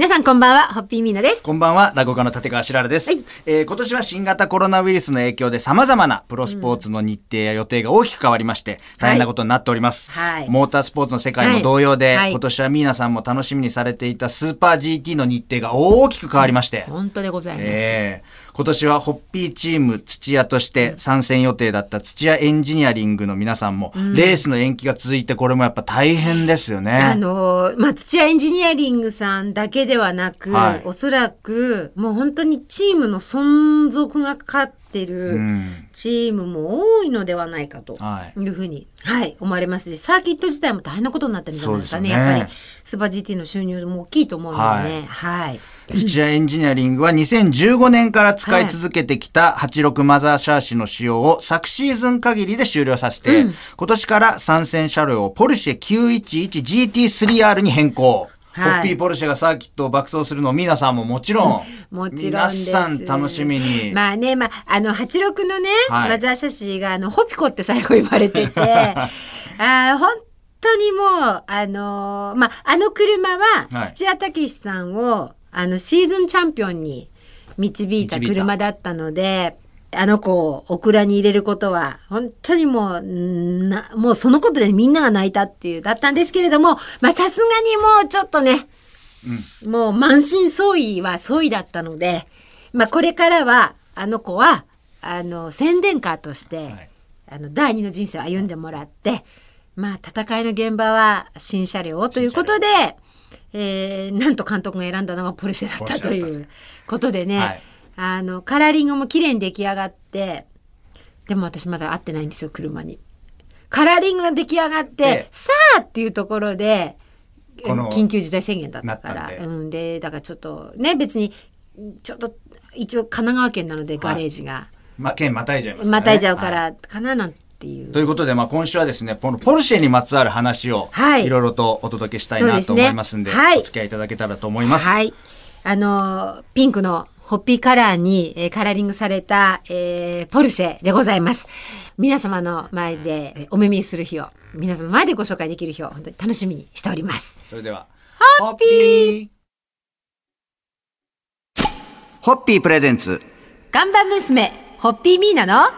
皆さんこんばんは、ホッピーミーナです。こんばんは、落語家の立川しららです、はい。えー今年は新型コロナウイルスの影響で様々なプロスポーツの日程や予定が大きく変わりまして、大変なことになっております。はい。モータースポーツの世界も同様で、はい。はい。今年はミーナさんも楽しみにされていたスーパー GT の日程が大きく変わりまして、本当でございます。ええ今年はホッピーチーム土屋として参戦予定だった土屋エンジニアリングの皆さんも、レースの延期が続いてこれもやっぱ大変ですよね。あのーまあ、土屋エンジニアリングさんだけではなく、はいおそらく、もう本当にチームの存続がかかってうるんチームも多いのではないかとはいいうふうに、はい、思われますし、サーキット自体も大変なことになってるんじゃないですかね。ねやっぱり、スーパー GT の収入も大きいと思うのでね。はい。土屋エンジニアリングは2015年から使い続けてきた86マザーシャーシの使用を昨シーズン限りで終了させて、今年から参戦車両をポルシェ 911GT3R に変更。はい。ホッピーポルシェがサーキットを爆走するのを皆さんももちろん、もちろん。皆さん楽しみに。まあね、まあ、あの、86のね、はい。マザーシャシーが、あの、ホピコって最後言われてて、あー本当にもう、あのーまあ、あの車ははい、土屋武史さんを、あの、シーズンチャンピオンに導いた。車だったので、あの子をオクラに入れることは、本当にもう、んな、もうそのことでみんなが泣いたっていう、だったんですけれども、まあ、さすがにもうちょっとね、もう満身創痍は創痍だったので、まあこれからは、あの子は、あの、宣伝カーとして、はい。あの、第二の人生を歩んでもらって、まあ戦いの現場は新車両をということで、えーなんと監督が選んだのがポルシェだったということでね、はいあの、カラーリングも綺麗に出来上がって、でも私まだ会ってないんですよ、車に。カラーリングが出来上がって、ええ。さあっていうところで、この緊急事態宣言だったから。で。うん、でだからちょっとね別にちょっと一応神奈川県なのでガレージが、ま、県またいじゃいますね。またいじゃうかはらかななんていう。ということで、まあ、今週はですね、このポルシェにまつわる話を、はい。いろいろとお届けしたいなと思いますんで、はい。お付き合いいただけたらと思います。はい。あの、ピンクのホッピーカラーに、えーカラーリングされた、えーポルシェでございます。皆様の前でえーお目見えする日を、皆様の前でご紹介できる日を本当に楽しみにしております。それでは、ホッピーホッピープレゼンツ、看板娘、ホッピーミーナの、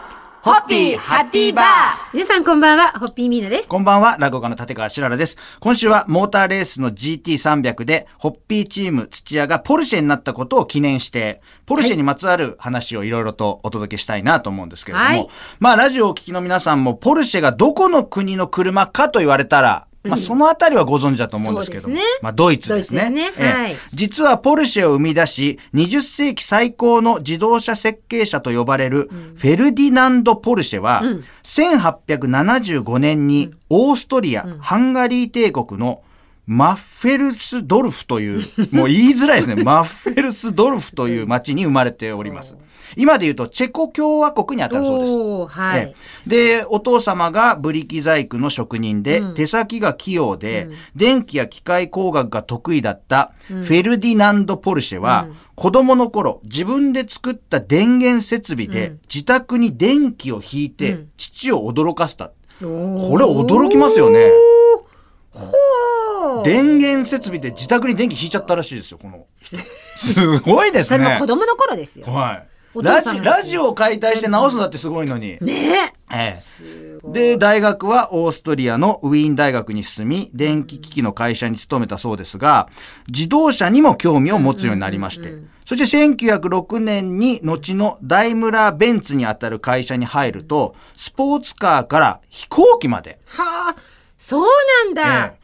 ホッピーハッピーバー皆さんこんばんは、ホッピーミーナです。こんばんは、落語家の立川しららです。今週はモーターレースの GT300 で、ホッピーチーム土屋がポルシェになったことを記念して、ポルシェにまつわる話をいろいろとお届けしたいなと思うんですけれども、はいまあ、ラジオをお聞きの皆さんも、ポルシェがどこの国の車かと言われたら、まあ、そのあたりはご存知だと思うんですけどうですね。まあ、ドイツですね。すね。ええ。はい。実はポルシェを生み出し、20世紀最高の自動車設計者と呼ばれるフェルディナンド・ポルシェは、1875年にオーストリア、ハンガリー帝国のマッフェルスドルフという、もう言いづらいですね。マッフェルスドルフという町に生まれております。今で言うとチェコ共和国に当たるそうです。はい。ええで、お父様がブリキ細工の職人で、手先が器用で、電気や機械工学が得意だったフェルディナンド・ポルシェは、子供の頃、自分で作った電源設備で、自宅に電気を引いて、父を驚かせた。これ驚きますよね。ほー電源設備で自宅に電気引いちゃったらしいですよ、この。すごいですそれもね子。供の頃ですよ。はい。おラジラジオを解体して直すのだってすごいのに。ねええ、で大学はオーストリアのウィーン大学に進み電気機器の会社に勤めたそうですが自動車にも興味を持つようになりまして、そして1906年に後のダイムラー・ベンツにあたる会社に入るとスポーツカーから飛行機まで、はあ、そうなんだ。へえ。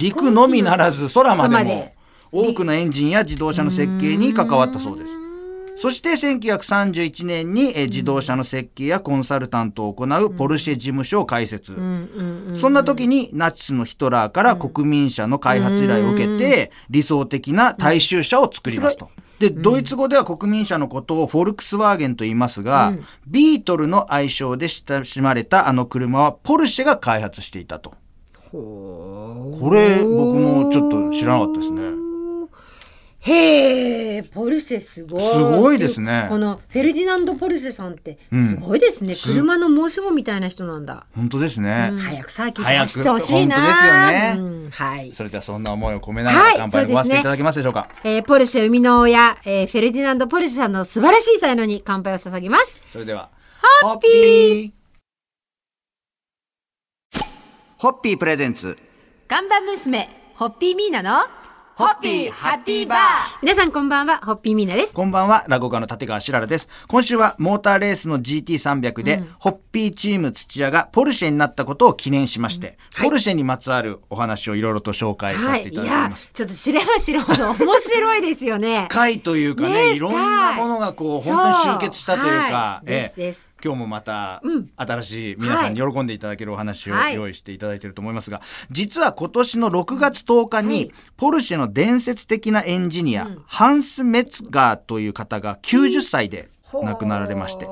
陸のみならず空までも多くのエンジンや自動車の設計に関わったそうです。そして1931年にえー自動車の設計やコンサルタントを行うポルシェ事務所を開設。そんな時にナチスのヒトラーから国民車の開発依頼を受けて理想的な大衆車を作りますと。で、ドイツ語では国民車のことをフォルクスワーゲンと言いますが、ビートルの愛称で親しまれたあの車はポルシェが開発していたと。これ僕もちょっと知らなかったですね。へえ、ポルシェすごい。すごいですねこのフェルディナンド・ポルシェさんってすごいですね。車の申し子みたいな人なんだ。本当ですね、うん早くサーキット走ってほしいな。ですよねうんはい。それではそんな思いを込めながらはい乾杯にごわせていただけますでしょうか、えーポルシェ生みの親、えーフェルディナンド・ポルシェさんの素晴らしい才能に乾杯を捧げます。それではホッピーホッピープレゼンツ。看板娘、ホッピーミーナのホッピーハッピーバー。皆さんこんばんは、ホッピーミーナです。こんばんは、落語家の立川しららです。今週はモーターレースの GT300 で、ホッピーチーム土屋がポルシェになったことを記念しまして、ポルシェにまつわるお話をいろいろと紹介さはい。せていいやただきます。、ちょっと知れば知るほど面白いですよね。深いというかねいろんなものがこう本当に集結したというかは、い。ええ。今日もまた新しい皆さんに喜んでいただけるお話をはい。用意していただいていると思いますが、実は今年の6月10日に、ポルシェの伝説的なエンジニア、ハンス・メツガーという方が90歳で亡くなられまして、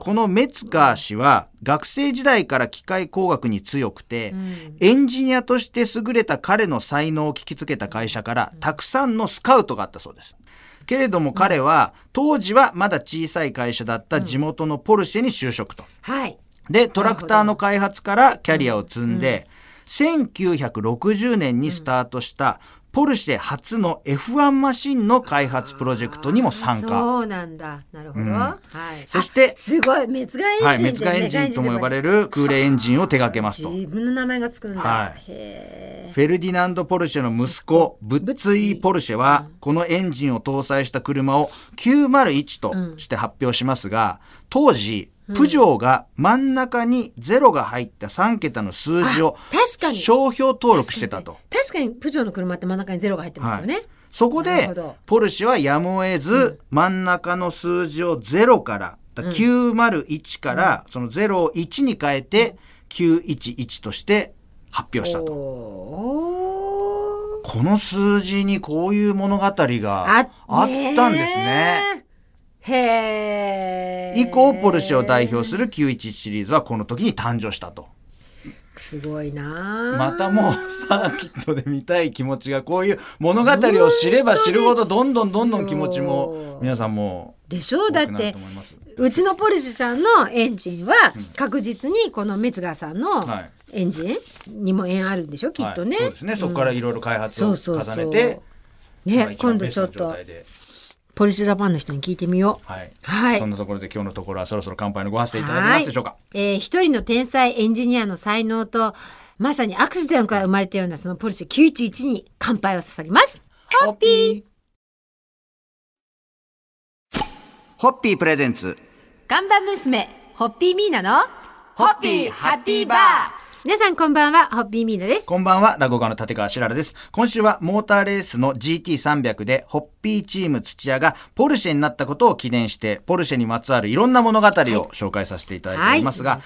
このメツガー氏は学生時代から機械工学に強くて、エンジニアとして優れた彼の才能を聞きつけた会社からたくさんのスカウトがあったそうです。けれども彼は当時はまだ小さい会社だった地元のポルシェに就職と。はい。で、トラクターの開発からキャリアを積んで、1960年にスタートしたポルシェ初の F1 マシンの開発プロジェクトにも参加。そうなんだ。なるほど。うんはい。そしてあすごい、メツガエンジンはい、メツガエンジンとも呼ばれる空冷エンジンを手掛けますと。自分の名前がつくんだ。はいへフェルディナンド・ポルシェの息子、ブッツィ・ポルシェは、このエンジンを搭載した車を901として発表しますが、当時、プジョーが真ん中に0が入った3桁の数字をあ確かに商標登録してたと。確かにプジョーの車って真ん中にゼロが入ってますよね。はいそこでポルシェはやむを得ず、真ん中の数字を0から、だ901から、その0を1に変えて、911として発表したと。この数字にこういう物語があったんですね。。へえ。以降、ポルシェを代表する911シリーズはこの時に誕生したと。すごいなあまたもうサーキットで見たい気持ちがこういう物語を知れば知るほどどんどんどんどん気持ちも皆さんもでしょ？うだってうちのポルシェちゃんのエンジンは確実にこのメツガーさんのはい。エンジンにも縁あるんでしょ？きっとね、はい。そうですね。そこからいろいろ開発を重ねて、今ね今度ちょっとポルシェジャパンの人に聞いてみよう。はい。はい。そんなところで今日のところはそろそろ乾杯のご発声いただけますでしょうか。えー一人の天才エンジニアの才能とまさにアクシデントから生まれたようなそのポルシェ911に乾杯を捧げます。ホッピー。ホッピープレゼンツ。看板娘ホッピーミーナのホッピーハッピーバー皆さんこんばんはホッピーミーナです。こんばんは、落語家の立川しららです。今週はモーターレースの GT300 で、ホッピーチーム土屋がポルシェになったことを記念して、ポルシェにまつわるいろんな物語を紹介させていただいておりますが、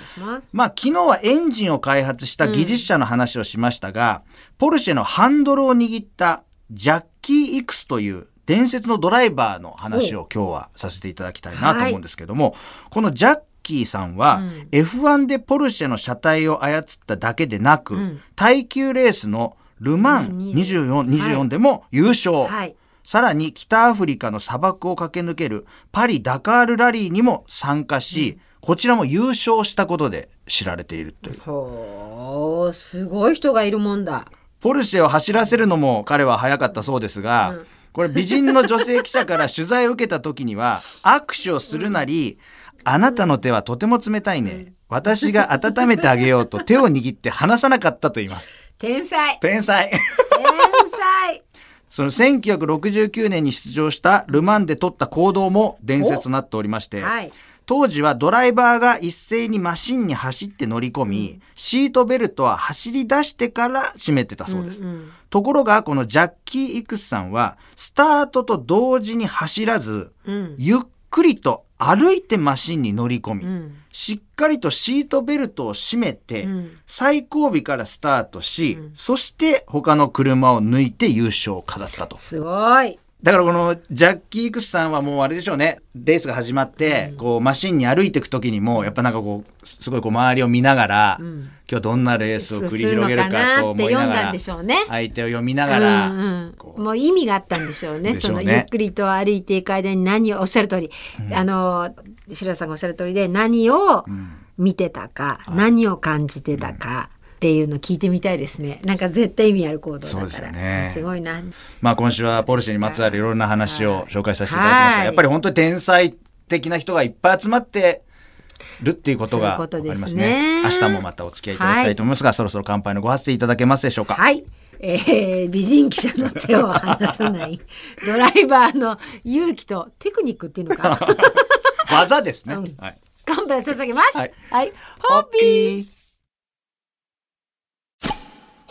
まあ、昨日はエンジンを開発した技術者の話をしましたが、ポルシェのハンドルを握ったジャッキー・イクスという伝説のドライバーの話を今日はさせていただきたいなと思うんですけども、このジャッキーさんは、F1 でポルシェの車体を操っただけでなく、耐久レースのルマン24、24でも優勝。はい。さらに北アフリカの砂漠を駆け抜けるパリ・ダカールラリーにも参加し、こちらも優勝したことで知られているという。ほーすごい人がいるもんだ。ポルシェを走らせるのも彼は早かったそうですが、これ美人の女性記者から取材を受けた時には、握手をするなり、あなたの手はとても冷たいね。私が温めてあげようと 手を握って離さなかったと言います。天才。天才。天才。その1969年に出場したルマンで取った行動も伝説となっておりまして、はい。当時はドライバーが一斉にマシンに走って乗り込み、シートベルトは走り出してから締めてたそうです。ところが、このジャッキー・イクスさんは、スタートと同時に走らず、ゆっくりと歩いてマシンに乗り込み、しっかりとシートベルトを締めて、最後尾からスタートし、そして他の車を抜いて優勝を飾ったと。すごいだからこのジャッキー・イクスさんはもうあれでしょうね。レースが始まって、こうマシンに歩いていく時にもやっぱなんかこうすごいこう周りを見ながら、今日どんなレースを繰り広げるかと思いながらんでしょうね。相手を読みながら、うんこうん、もう意味があったんでしょうね。そうのゆっくりと歩いていく間に何をおっしゃる通り、あの白田さんがおっしゃる通りで何を見てたか、何を感じてたか、っていうの聞いてみたいですねなんか絶対意味ある行動だからそうですよねすごいなまあ今週はポルシェにまつわるいろんな話を紹介させていただきましたが、はいやっぱり本当に天才的な人がいっぱい集まってるっていうことがそういうことですね分かりますね。明日もまたお付き合いいただきたいと思いますが、そろそろ乾杯のご発声いただけますでしょうか？はい。えー、美人記者の手を離さないドライバーの勇気とテクニックっていうのか 技ですね。うんはい。乾杯を捧げます。ははいい。ホッピーー。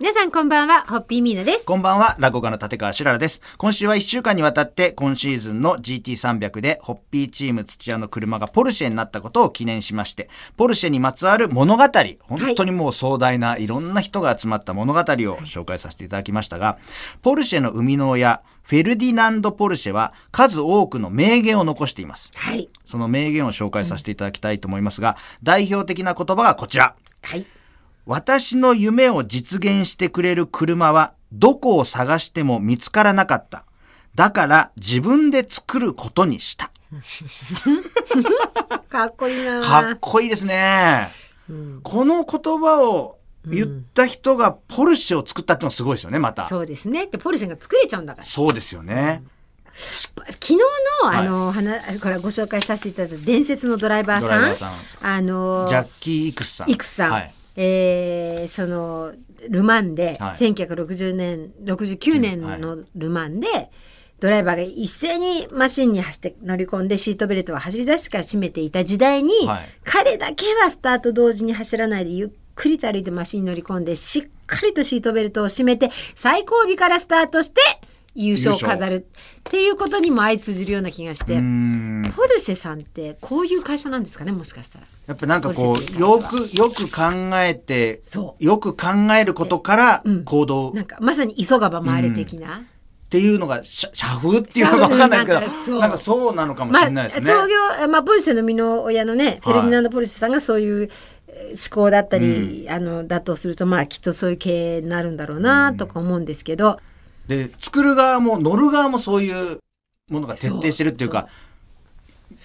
皆さんこんばんは、ホッピーミーナです。こんばんは、落語家の立川しららです。今週は1週間にわたって、今シーズンの GT300 で、ホッピーチーム土屋の車がポルシェになったことを記念しまして、ポルシェにまつわる物語、本当にもう壮大ないろんな人が集まった物語を紹介させていただきましたが、ポルシェの生みの親、フェルディナンド・ポルシェは数多くの名言を残しています。はい。その名言を紹介させていただきたいと思いますが、代表的な言葉がこちら。はい。私の夢を実現してくれる車はどこを探しても見つからなかった。だから自分で作ることにした。かっこいいなかっこいいですね。この言葉を言った人がポルシェを作ったってのはすごいですよね、また。そうそうですね。で、ポルシェが作れちゃうんだから。ですよね。昨日の、あの、話、これご紹介させていただいた伝説のドライバーさん。ドライバーさんあの、ジャッキー・イクスさん。イクスさん、はい。えーそのル・マンで、はい。1960年69年のル・マンで、ドライバーが一斉にマシンに走って乗り込んでシートベルトは走り出しから締めていた時代に、はい。彼だけはスタート同時に走らないでゆっくりと歩いてマシンに乗り込んでしっかりとシートベルトを締めて最後尾からスタートして優勝を飾るっていうことにも相通じるような気がして。ポルシェさんってこういう会社なんですかねもしかしたら。やっぱなんかこう、よく、よく考えて、よく考えることからうん。行動。なんかまさに急がば回れ的な。っていうのが、社社風っていうのがわかんないけど、なんかそう。なんかそうなのかもしれないですね。まあ、創業、まあ、ポルシェの生みの親のね、フェルディナンド・ポルシェさんがそういうえー思考だったり、あのだとするとまあきっとそういう経営になるんだろうなとか思うんですけど、で、作る側も乗る側もそういうものが徹底してるっていうか、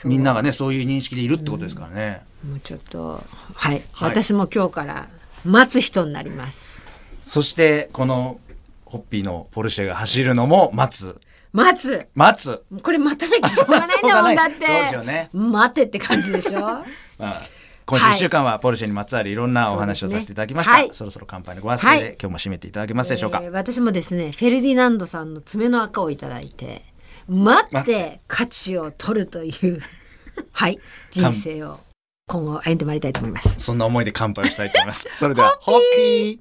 みんながね、そういう認識でいるってことですからね。もうちょっとはい、はい。私も今日から待つ人になります。そして、この、ホッピーのポルシェが走るのも待つ。待つ。待つ。これ待たなきゃしょうがないんだもん。だってね。待てって感じでしょ？まあ今週1週間はポルシェにまつわるいろんなお話をさせていただきました。そ,、はいろそろ乾杯のご発声で、はい今日も締めていただけますでしょうか？えー私もですねフェルディナンドさんの爪の赤をいただいて待って価値を取るという はい人生を今後歩んでまいりたいと思います。そんな思いで乾杯をしたいと思います。それでは、ホッピー